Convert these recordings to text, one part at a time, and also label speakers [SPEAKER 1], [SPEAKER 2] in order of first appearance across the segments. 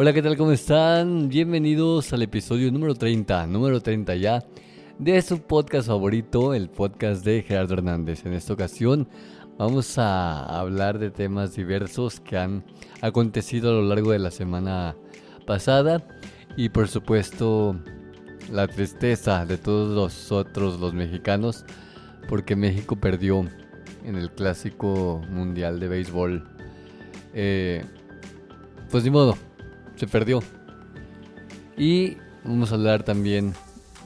[SPEAKER 1] Hola, ¿qué tal? ¿Cómo están? Bienvenidos al episodio número 30, número 30 ya, de su podcast favorito, el podcast de Gerardo Hernández. En esta ocasión vamos a hablar de temas diversos que han acontecido a lo largo de la semana pasada y por supuesto la tristeza de todos nosotros los mexicanos porque México perdió en el clásico mundial de béisbol. Eh, pues ni modo, se perdió. Y vamos a hablar también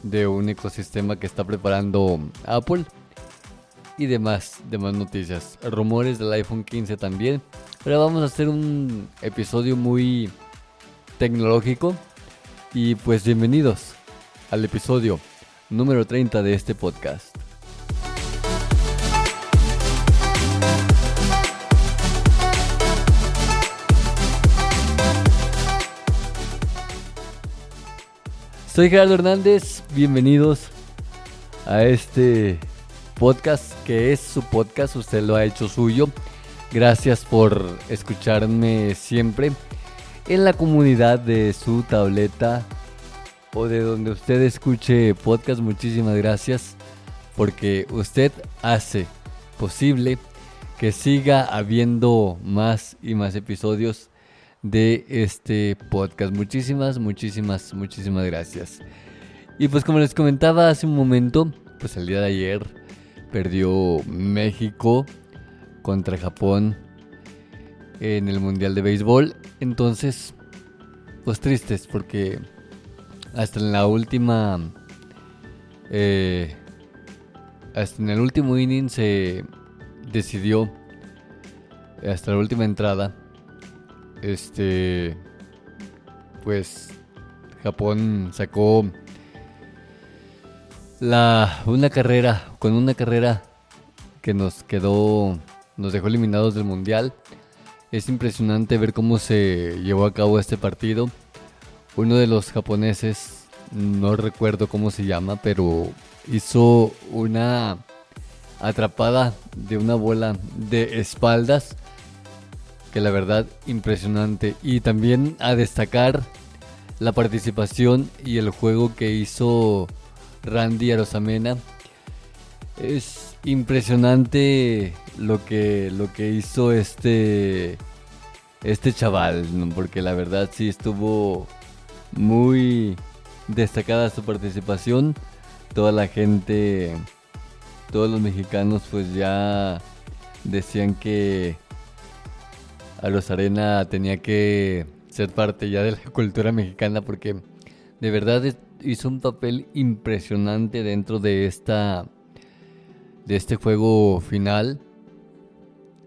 [SPEAKER 1] de un ecosistema que está preparando Apple y demás, demás noticias. Rumores del iPhone 15 también. Pero vamos a hacer un episodio muy tecnológico. Y pues bienvenidos al episodio número 30 de este podcast. Soy Gerardo Hernández, bienvenidos a este podcast que es su podcast, usted lo ha hecho suyo. Gracias por escucharme siempre en la comunidad de su tableta o de donde usted escuche podcast. Muchísimas gracias porque usted hace posible que siga habiendo más y más episodios de este podcast. Muchísimas, muchísimas, muchísimas gracias. Y pues como les comentaba hace un momento, pues el día de ayer perdió México contra Japón en el Mundial de Béisbol. Entonces, pues tristes porque hasta en la última... Eh, hasta en el último inning se decidió, hasta la última entrada, este, pues Japón sacó la una carrera con una carrera que nos quedó nos dejó eliminados del mundial. Es impresionante ver cómo se llevó a cabo este partido. Uno de los japoneses, no recuerdo cómo se llama, pero hizo una atrapada de una bola de espaldas que la verdad impresionante. Y también a destacar la participación y el juego que hizo Randy Arosamena. Es impresionante lo que, lo que hizo este, este chaval, porque la verdad sí estuvo muy destacada su participación. Toda la gente, todos los mexicanos pues ya decían que a los Arena tenía que ser parte ya de la cultura mexicana porque de verdad hizo un papel impresionante dentro de esta de este juego final.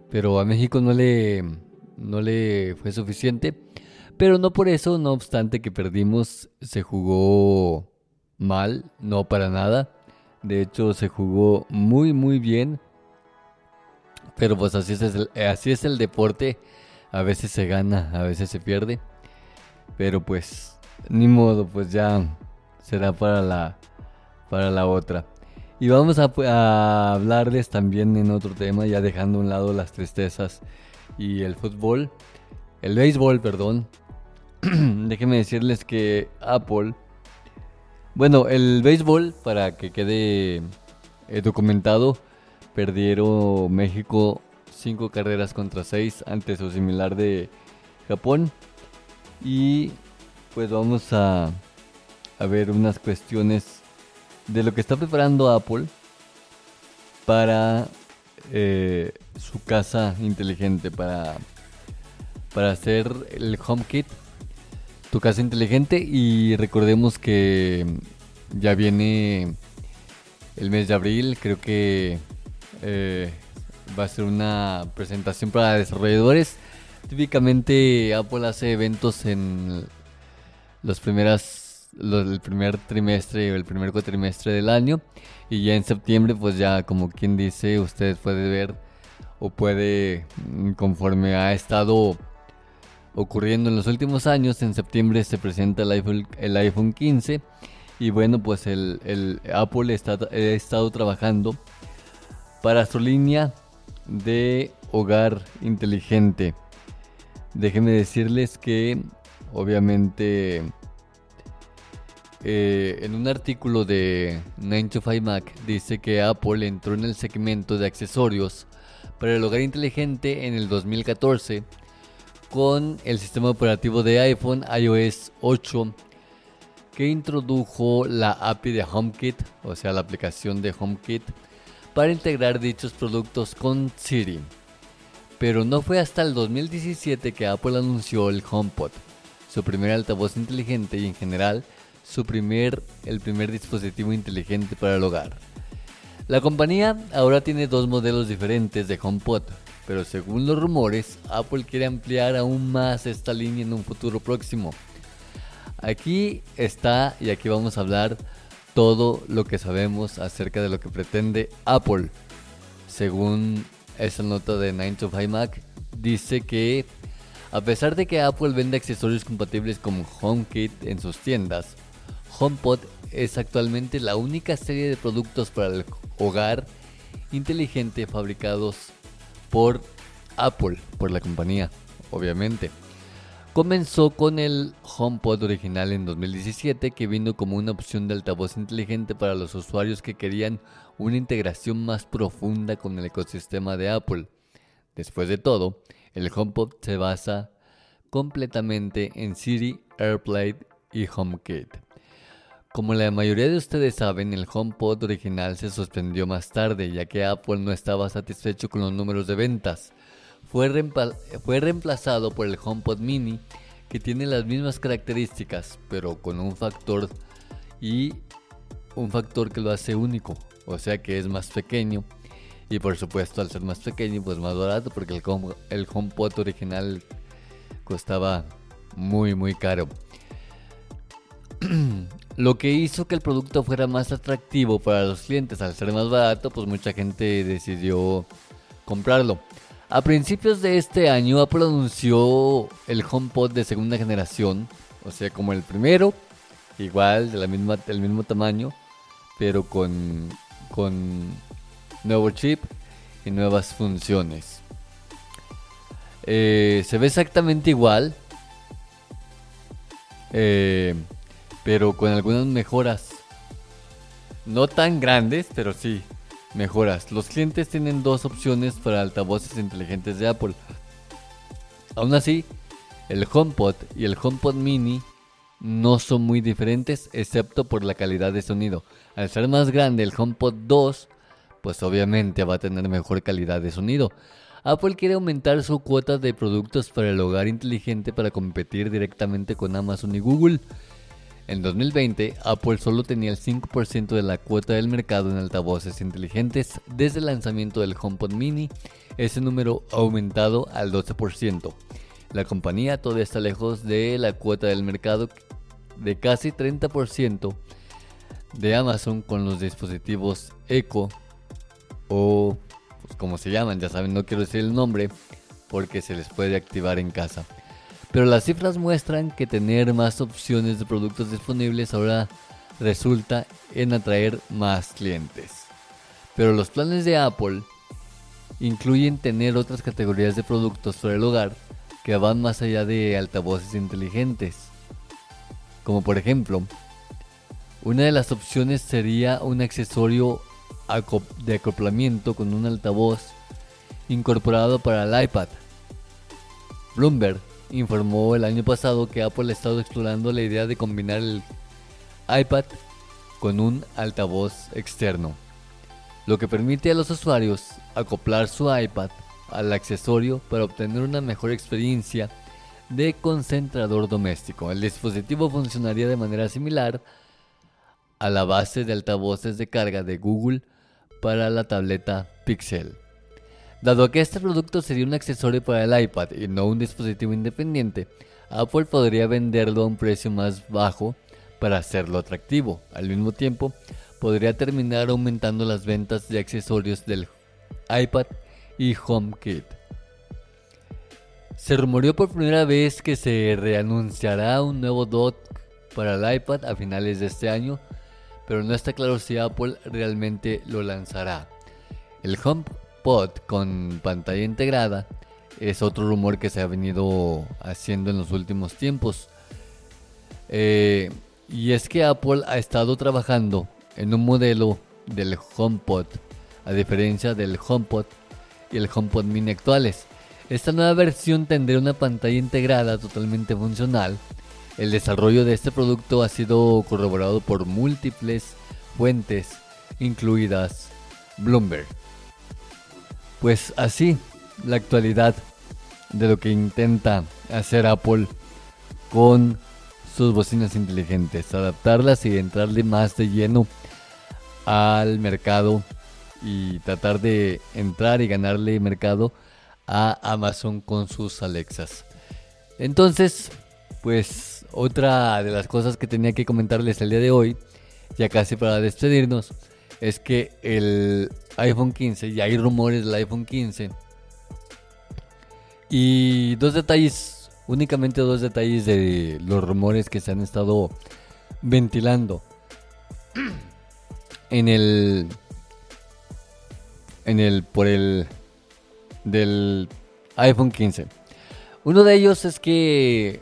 [SPEAKER 1] Pero a México no le no le fue suficiente, pero no por eso, no obstante que perdimos, se jugó mal, no para nada. De hecho, se jugó muy, muy bien. Pero pues así es el, así es el deporte. A veces se gana, a veces se pierde. Pero pues, ni modo, pues ya será para la, para la otra. Y vamos a, a, hablarles también en otro tema, ya dejando a un lado las tristezas y el fútbol, el béisbol, perdón. Déjenme decirles que Apple, bueno, el béisbol, para que quede eh, documentado, perdieron México 5 carreras contra 6 ante su similar de Japón. Y pues vamos a, a ver unas cuestiones de lo que está preparando Apple para eh, su casa inteligente, para, para hacer el HomeKit, tu casa inteligente. Y recordemos que ya viene el mes de abril, creo que eh, va a ser una presentación para desarrolladores. Típicamente Apple hace eventos en las primeras el primer trimestre o el primer cuatrimestre del año y ya en septiembre pues ya como quien dice usted puede ver o puede mm, conforme ha estado ocurriendo en los últimos años en septiembre se presenta el iPhone, el iPhone 15 y bueno pues el Apple está, ha estado trabajando para su línea de hogar inteligente. Déjenme decirles que obviamente eh, en un artículo de 9 to 5 Mac dice que Apple entró en el segmento de accesorios para el hogar inteligente en el 2014 con el sistema operativo de iPhone iOS 8 que introdujo la API de HomeKit, o sea la aplicación de HomeKit, para integrar dichos productos con Siri. Pero no fue hasta el 2017 que Apple anunció el HomePod, su primer altavoz inteligente y en general su primer, el primer dispositivo inteligente para el hogar. La compañía ahora tiene dos modelos diferentes de HomePod, pero según los rumores, Apple quiere ampliar aún más esta línea en un futuro próximo. Aquí está y aquí vamos a hablar todo lo que sabemos acerca de lo que pretende Apple. Según esa nota de 9 to 5 Mac, dice que a pesar de que Apple vende accesorios compatibles como HomeKit en sus tiendas, HomePod es actualmente la única serie de productos para el hogar inteligente fabricados por Apple, por la compañía, obviamente. Comenzó con el HomePod original en 2017 que vino como una opción de altavoz inteligente para los usuarios que querían una integración más profunda con el ecosistema de Apple. Después de todo, el HomePod se basa completamente en Siri, AirPlay y HomeKit. Como la mayoría de ustedes saben, el HomePod original se suspendió más tarde, ya que Apple no estaba satisfecho con los números de ventas. Fue, reemplazado por el HomePod Mini, que tiene las mismas características, pero con un factor y un factor que lo hace único, o sea que es más pequeño. Y por supuesto, al ser más pequeño, pues más barato, porque el, el HomePod original costaba muy, muy caro. Lo que hizo que el producto fuera más atractivo para los clientes al ser más barato, pues mucha gente decidió comprarlo. A principios de este año Apple anunció el HomePod de segunda generación, o sea, como el primero, igual de la misma, del mismo tamaño, pero con, con nuevo chip y nuevas funciones. Eh, se ve exactamente igual. Eh, pero con algunas mejoras. No tan grandes, pero sí, mejoras. Los clientes tienen dos opciones para altavoces inteligentes de Apple. Aún así, el HomePod y el HomePod Mini no son muy diferentes excepto por la calidad de sonido. Al ser más grande el HomePod 2, pues obviamente va a tener mejor calidad de sonido. Apple quiere aumentar su cuota de productos para el hogar inteligente para competir directamente con Amazon y Google. En 2020, Apple solo tenía el 5% de la cuota del mercado en altavoces inteligentes. Desde el lanzamiento del HomePod Mini, ese número ha aumentado al 12%. La compañía todavía está lejos de la cuota del mercado de casi 30% de Amazon con los dispositivos Echo o pues, como se llaman, ya saben, no quiero decir el nombre porque se les puede activar en casa. Pero las cifras muestran que tener más opciones de productos disponibles ahora resulta en atraer más clientes. Pero los planes de Apple incluyen tener otras categorías de productos para el hogar que van más allá de altavoces inteligentes. Como por ejemplo, una de las opciones sería un accesorio de acoplamiento con un altavoz incorporado para el iPad. Bloomberg informó el año pasado que Apple ha estado explorando la idea de combinar el iPad con un altavoz externo, lo que permite a los usuarios acoplar su iPad al accesorio para obtener una mejor experiencia de concentrador doméstico. El dispositivo funcionaría de manera similar a la base de altavoces de carga de Google para la tableta Pixel. Dado que este producto sería un accesorio para el iPad y no un dispositivo independiente, Apple podría venderlo a un precio más bajo para hacerlo atractivo. Al mismo tiempo, podría terminar aumentando las ventas de accesorios del iPad y HomeKit. Se rumoreó por primera vez que se reanunciará un nuevo dock para el iPad a finales de este año, pero no está claro si Apple realmente lo lanzará. El Con pantalla integrada es otro rumor que se ha venido haciendo en los últimos tiempos. Eh, y es que Apple ha estado trabajando en un modelo del HomePod, a diferencia del HomePod y el HomePod mini actuales. Esta nueva versión tendrá una pantalla integrada totalmente funcional. El desarrollo de este producto ha sido corroborado por múltiples fuentes, incluidas Bloomberg. Pues así, la actualidad de lo que intenta hacer Apple con sus bocinas inteligentes, adaptarlas y entrarle más de lleno al mercado y tratar de entrar y ganarle mercado a Amazon con sus Alexas. Entonces, pues otra de las cosas que tenía que comentarles el día de hoy, ya casi para despedirnos, es que el iPhone 15, ya hay rumores del iPhone 15. Y dos detalles, únicamente dos detalles de los rumores que se han estado ventilando en el en el por el del iPhone 15. Uno de ellos es que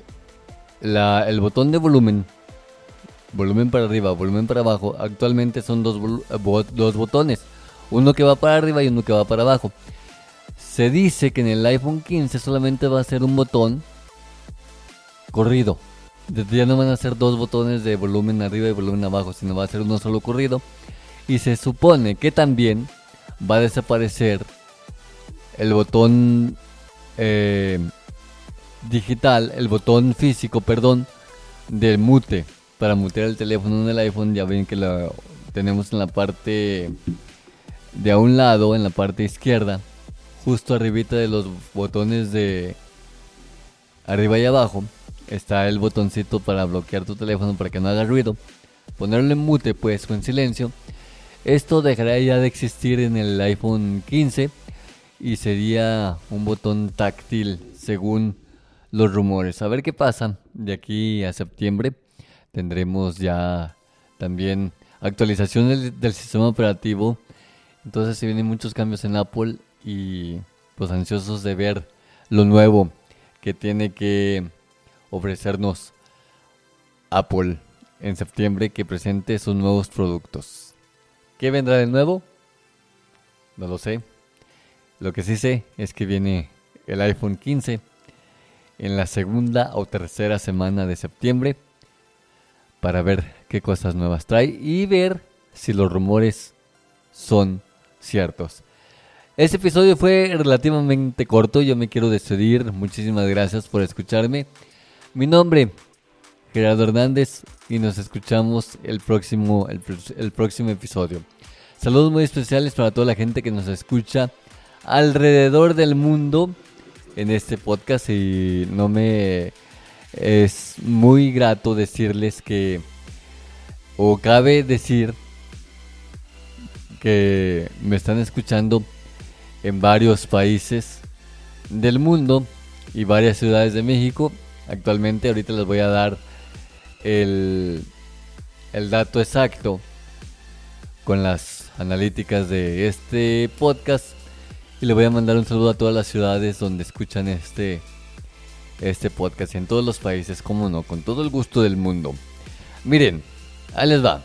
[SPEAKER 1] el botón de volumen, volumen para arriba, volumen para abajo, actualmente son dos, dos botones. Uno que va para arriba y uno que va para abajo. Se dice que en el iPhone 15 solamente va a ser un botón corrido. Ya no van a ser dos botones de volumen arriba y volumen abajo, sino va a ser uno solo corrido. Y se supone que también va a desaparecer el botón eh, digital, el botón físico, perdón, del mute. Para mutear el teléfono en el iPhone, ya ven que lo tenemos en la parte de a un lado, en la parte izquierda, justo arribita de los botones de arriba y abajo, está el botoncito para bloquear tu teléfono para que no haga ruido. Ponerlo en mute, pues, o en silencio esto dejará ya de existir en el iPhone 15 y sería un botón táctil según los rumores. A ver qué pasa de aquí a septiembre. Tendremos ya también actualizaciones del, sistema operativo. Entonces se vienen muchos cambios en Apple y pues ansiosos de ver lo nuevo que tiene que ofrecernos Apple en septiembre que presente sus nuevos productos. ¿Qué vendrá de nuevo? No lo sé. Lo que sí sé es que viene el iPhone 15 en la segunda o tercera semana de septiembre para ver qué cosas nuevas trae y ver si los rumores son ciertos. Este episodio fue relativamente corto, yo me quiero despedir, muchísimas gracias por escucharme. Mi nombre Gerardo Hernández y nos escuchamos el próximo, el, próximo episodio. Saludos muy especiales para toda la gente que nos escucha alrededor del mundo en este podcast y no me es muy grato decirles que o cabe decir que me están escuchando en varios países del mundo y varias ciudades de México. Actualmente ahorita les voy a dar el, el dato exacto con las analíticas de este podcast y le voy a mandar un saludo a todas las ciudades donde escuchan este este podcast en todos los países, como no, con todo el gusto del mundo. Miren, ahí les va.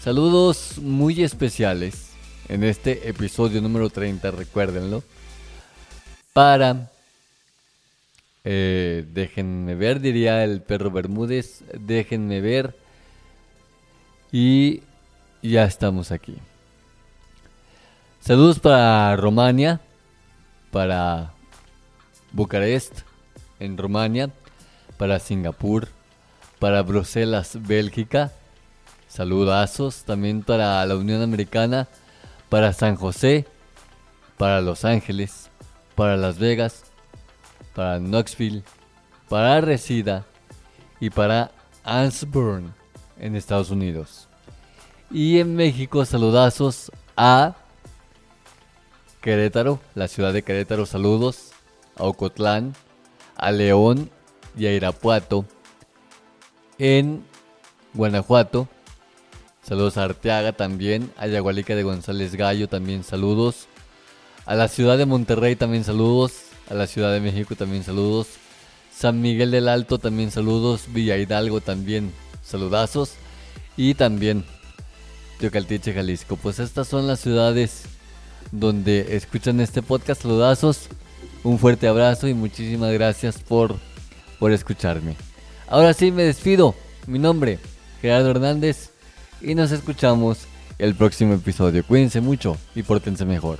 [SPEAKER 1] Saludos muy especiales en este episodio número 30, recuérdenlo. Para eh, déjenme ver, diría el perro Bermúdez. Déjenme ver. Y ya estamos aquí. Saludos para Romania, para Bucarest, en Rumania, para Singapur, para Bruselas, Bélgica. Saludazos también para la Unión Americana, para San José, para Los Ángeles, para Las Vegas, para Knoxville, para Resida y para Ansburn en Estados Unidos. Y en México saludazos a Querétaro, la ciudad de Querétaro, saludos, a Ocotlán, a León y a Irapuato. En Guanajuato, saludos a Arteaga también, a Yagualica de González Gallo también saludos. A la ciudad de Monterrey también saludos, a la Ciudad de México también saludos. San Miguel del Alto también saludos, Villa Hidalgo también saludazos. Y también Teocaltiche, Jalisco. Pues estas son las ciudades donde escuchan este podcast. Saludazos, un fuerte abrazo y muchísimas gracias por, por escucharme. Ahora sí me despido. Mi nombre, Gerardo Hernández, y nos escuchamos el próximo episodio. Cuídense mucho y pórtense mejor.